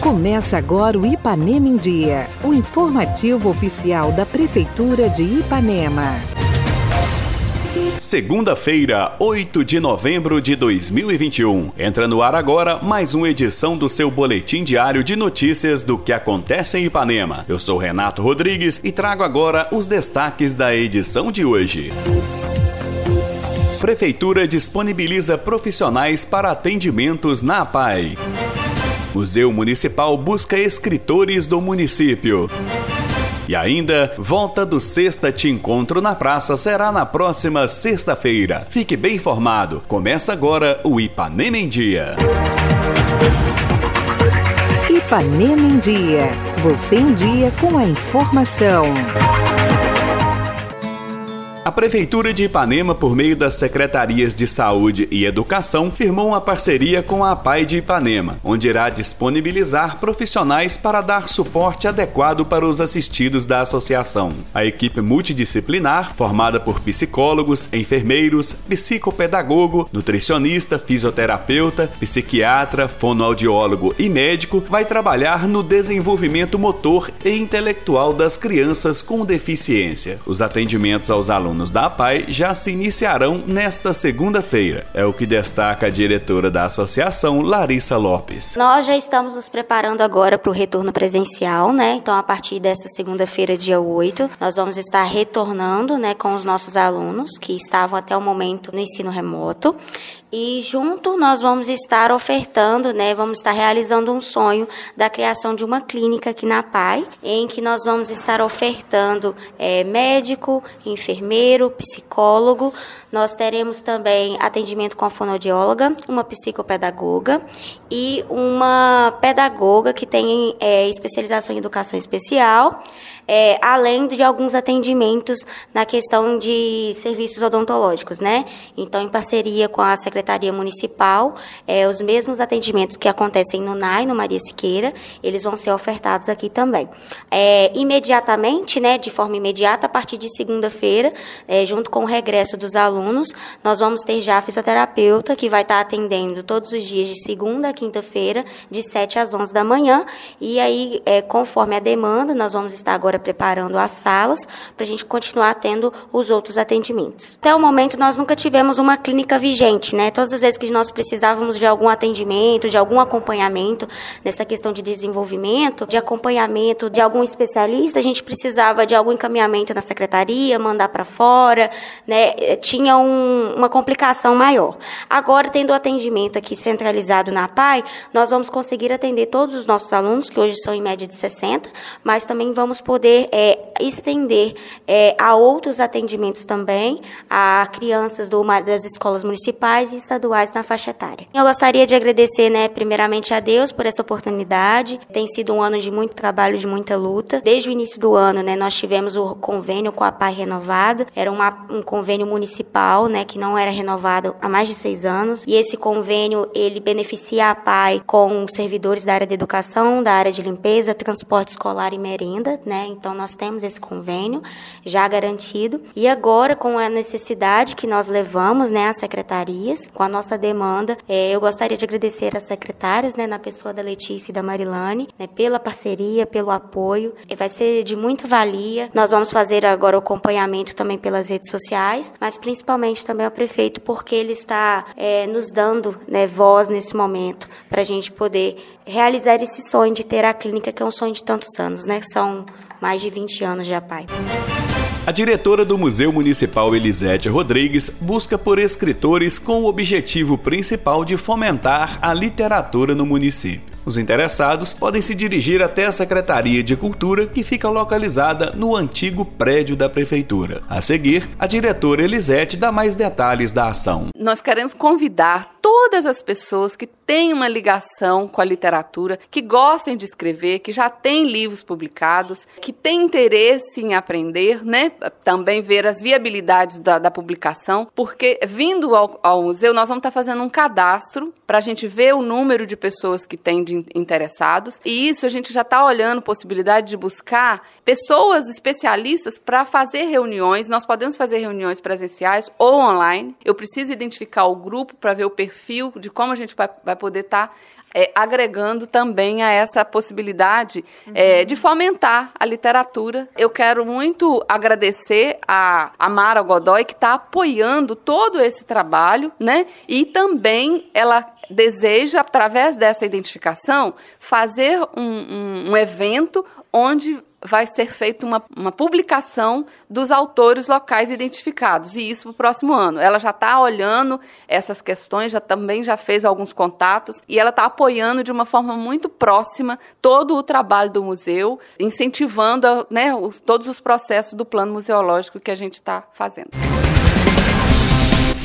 Começa agora o Ipanema em Dia, o informativo oficial da Prefeitura de Ipanema. Segunda-feira, 8 de novembro de 2021. Entra no ar agora mais uma edição do seu boletim diário de notícias do que acontece em Ipanema. Eu sou Renato Rodrigues e trago agora os destaques da edição de hoje. Prefeitura disponibiliza profissionais para atendimentos na APAI. Museu Municipal busca escritores do município. E ainda, volta do Sexta Te Encontro na Praça será na próxima sexta-feira. Fique bem informado. Começa agora o Ipanema em Dia. Ipanema em Dia. Você em dia com a informação. A Prefeitura de Ipanema, por meio das Secretarias de Saúde e Educação, firmou uma parceria com a PAI de Ipanema, onde irá disponibilizar profissionais para dar suporte adequado para os assistidos da associação. A equipe multidisciplinar, formada por psicólogos, enfermeiros, psicopedagogo, nutricionista, fisioterapeuta, psiquiatra, fonoaudiólogo e médico, vai trabalhar no desenvolvimento motor e intelectual das crianças com deficiência. Os atendimentos aos alunos alunos da APAI já se iniciarão nesta segunda-feira. É o que destaca a diretora da associação, Larissa Lopes. Nós já estamos nos preparando agora para o retorno presencial, né? Então, a partir dessa segunda-feira, dia 8, nós vamos estar retornando, né, com os nossos alunos que estavam até o momento no ensino remoto. E junto nós vamos estar ofertando, né, vamos estar realizando um sonho da criação de uma clínica aqui na PAI, em que nós vamos estar ofertando é, médico, enfermeiro, psicólogo. Nós teremos também atendimento com a fonoaudióloga, uma psicopedagoga e uma pedagoga que tem é, especialização em educação especial, é, além de alguns atendimentos na questão de serviços odontológicos, né? Então, em parceria com a Secretaria Secretaria Municipal, é, os mesmos atendimentos que acontecem no NAI, no Maria Siqueira, eles vão ser ofertados aqui também. É, imediatamente, né, de forma imediata, a partir de segunda-feira, é, junto com o regresso dos alunos, nós vamos ter já a fisioterapeuta que vai estar atendendo todos os dias de segunda a quinta-feira, de 7 às 11 da manhã, e aí, é, conforme a demanda, nós vamos estar agora preparando as salas para a gente continuar tendo os outros atendimentos. Até o momento, nós nunca tivemos uma clínica vigente, né? Todas as vezes que nós precisávamos de algum atendimento, de algum acompanhamento nessa questão de desenvolvimento, de acompanhamento de algum especialista, a gente precisava de algum encaminhamento na secretaria, mandar para fora, né? Tinha um, uma complicação maior. Agora, tendo o atendimento aqui centralizado na PAI, nós vamos conseguir atender todos os nossos alunos, que hoje são em média de 60, mas também vamos poder é, estender é, a outros atendimentos também, a crianças do, das escolas municipais e estaduais na faixa etária. Eu gostaria de agradecer, né, primeiramente a Deus por essa oportunidade. Tem sido um ano de muito trabalho, de muita luta. Desde o início do ano, né, nós tivemos o convênio com a PAI renovada. Era uma, um convênio municipal, né, que não era renovado há mais de seis anos. E esse convênio, ele beneficia a PAI com servidores da área de educação, da área de limpeza, transporte escolar e merenda, né. Então, nós temos esse convênio já garantido. E agora, com a necessidade que nós levamos, né, às secretarias, com a nossa demanda. É, eu gostaria de agradecer às secretárias, né, na pessoa da Letícia e da Marilane, né, pela parceria, pelo apoio. E vai ser de muita valia. Nós vamos fazer agora o acompanhamento também pelas redes sociais, mas principalmente também ao prefeito, porque ele está é, nos dando né, voz nesse momento para a gente poder realizar esse sonho de ter a clínica, que é um sonho de tantos anos, né? São mais de 20 anos já, pai. A diretora do Museu Municipal Elisete Rodrigues busca por escritores com o objetivo principal de fomentar a literatura no município. Os interessados podem se dirigir até a Secretaria de Cultura, que fica localizada no antigo prédio da Prefeitura. A seguir, a diretora Elisete dá mais detalhes da ação. Nós queremos convidar todas as pessoas que têm uma ligação com a literatura, que gostem de escrever, que já têm livros publicados, que têm interesse em aprender, né? Também ver as viabilidades da, da publicação, porque vindo ao, ao, museu nós vamos estar fazendo um cadastro para a gente ver o número de pessoas que têm de interessados. E isso a gente já está olhando possibilidade de buscar pessoas especialistas para fazer reuniões. Nós podemos fazer reuniões presenciais ou online. Eu preciso identificar o grupo para ver o perfil de como a gente vai, poder estar tá é, agregando também a essa possibilidade uhum. é, de fomentar a literatura. Eu quero muito agradecer a, a Mara Godoy, que está apoiando todo esse trabalho, né? E também ela deseja, através dessa identificação, fazer um, um, um evento onde vai ser feita uma, uma publicação dos autores locais identificados, e isso para o próximo ano. Ela já está olhando essas questões, já também já fez alguns contatos, e ela está apoiando de uma forma muito próxima todo o trabalho do museu, incentivando né, os, todos os processos do plano museológico que a gente está fazendo.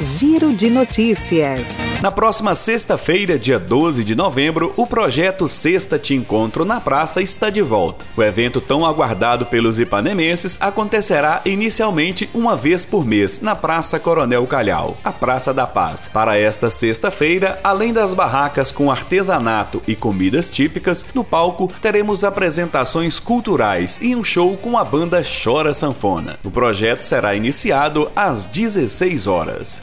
Giro de Notícias. Na próxima sexta-feira, dia 12 de novembro, o projeto Sexta Te Encontro na Praça está de volta. O evento tão aguardado pelos ipanemenses acontecerá inicialmente uma vez por mês na Praça Coronel Calhau, a Praça da Paz. Para esta sexta-feira, além das barracas com artesanato e comidas típicas, no palco teremos apresentações culturais e um show com a banda Chora Sanfona. O projeto será iniciado às 16 horas.